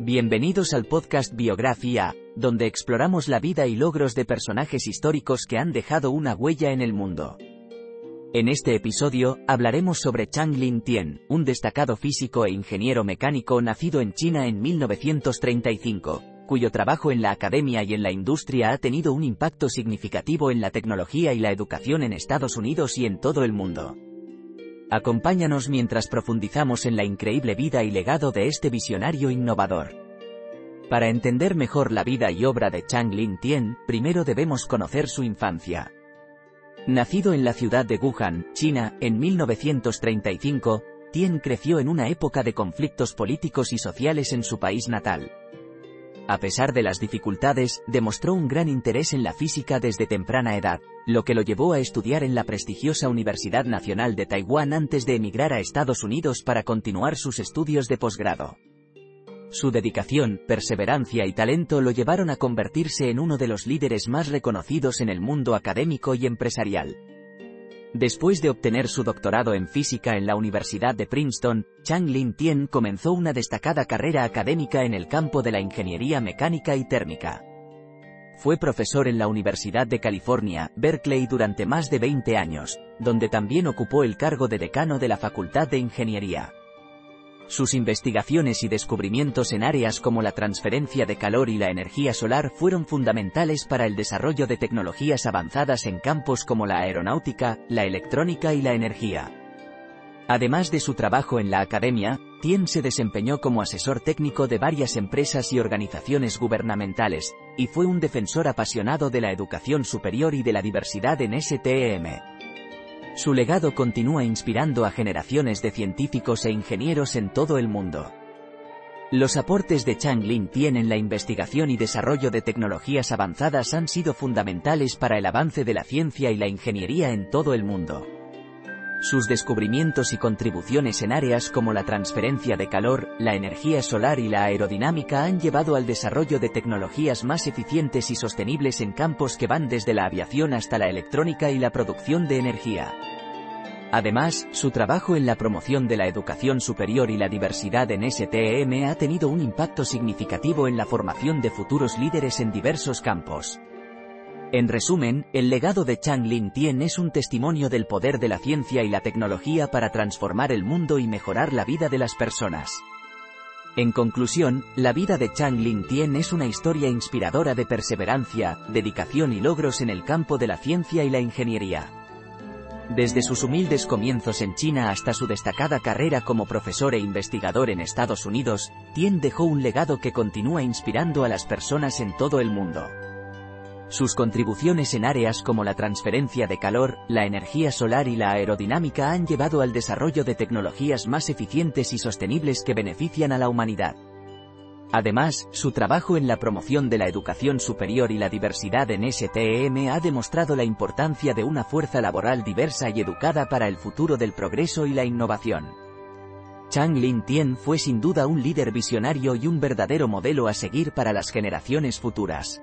Bienvenidos al podcast Biografía, donde exploramos la vida y logros de personajes históricos que han dejado una huella en el mundo. En este episodio, hablaremos sobre Chang Lin Tien, un destacado físico e ingeniero mecánico nacido en China en 1935, cuyo trabajo en la academia y en la industria ha tenido un impacto significativo en la tecnología y la educación en Estados Unidos y en todo el mundo. Acompáñanos mientras profundizamos en la increíble vida y legado de este visionario innovador. Para entender mejor la vida y obra de Chang Lin Tien, primero debemos conocer su infancia. Nacido en la ciudad de Wuhan, China, en 1935, Tien creció en una época de conflictos políticos y sociales en su país natal. A pesar de las dificultades, demostró un gran interés en la física desde temprana edad, lo que lo llevó a estudiar en la prestigiosa Universidad Nacional de Taiwán antes de emigrar a Estados Unidos para continuar sus estudios de posgrado. Su dedicación, perseverancia y talento lo llevaron a convertirse en uno de los líderes más reconocidos en el mundo académico y empresarial. Después de obtener su doctorado en física en la Universidad de Princeton, Chang Lin Tien comenzó una destacada carrera académica en el campo de la ingeniería mecánica y térmica. Fue profesor en la Universidad de California, Berkeley durante más de 20 años, donde también ocupó el cargo de decano de la Facultad de Ingeniería. Sus investigaciones y descubrimientos en áreas como la transferencia de calor y la energía solar fueron fundamentales para el desarrollo de tecnologías avanzadas en campos como la aeronáutica, la electrónica y la energía. Además de su trabajo en la academia, Tien se desempeñó como asesor técnico de varias empresas y organizaciones gubernamentales, y fue un defensor apasionado de la educación superior y de la diversidad en STEM. Su legado continúa inspirando a generaciones de científicos e ingenieros en todo el mundo. Los aportes de Chang Lin Tien en la investigación y desarrollo de tecnologías avanzadas han sido fundamentales para el avance de la ciencia y la ingeniería en todo el mundo. Sus descubrimientos y contribuciones en áreas como la transferencia de calor, la energía solar y la aerodinámica han llevado al desarrollo de tecnologías más eficientes y sostenibles en campos que van desde la aviación hasta la electrónica y la producción de energía. Además, su trabajo en la promoción de la educación superior y la diversidad en STEM ha tenido un impacto significativo en la formación de futuros líderes en diversos campos. En resumen, el legado de Chang Lin Tien es un testimonio del poder de la ciencia y la tecnología para transformar el mundo y mejorar la vida de las personas. En conclusión, la vida de Chang Lin Tien es una historia inspiradora de perseverancia, dedicación y logros en el campo de la ciencia y la ingeniería. Desde sus humildes comienzos en China hasta su destacada carrera como profesor e investigador en Estados Unidos, Tien dejó un legado que continúa inspirando a las personas en todo el mundo. Sus contribuciones en áreas como la transferencia de calor, la energía solar y la aerodinámica han llevado al desarrollo de tecnologías más eficientes y sostenibles que benefician a la humanidad. Además, su trabajo en la promoción de la educación superior y la diversidad en STEM ha demostrado la importancia de una fuerza laboral diversa y educada para el futuro del progreso y la innovación. Chang Lin Tien fue sin duda un líder visionario y un verdadero modelo a seguir para las generaciones futuras.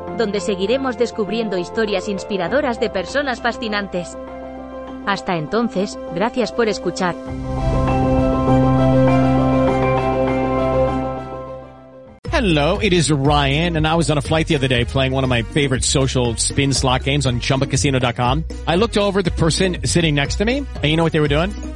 donde seguiremos descubriendo historias inspiradoras de personas fascinantes. Hasta entonces, gracias por escuchar. Hello, it is Ryan, and I was on a flight the other day playing one of my favorite social spin slot games on chumbacasino.com. I looked over the person sitting next to me, and you know what they were doing?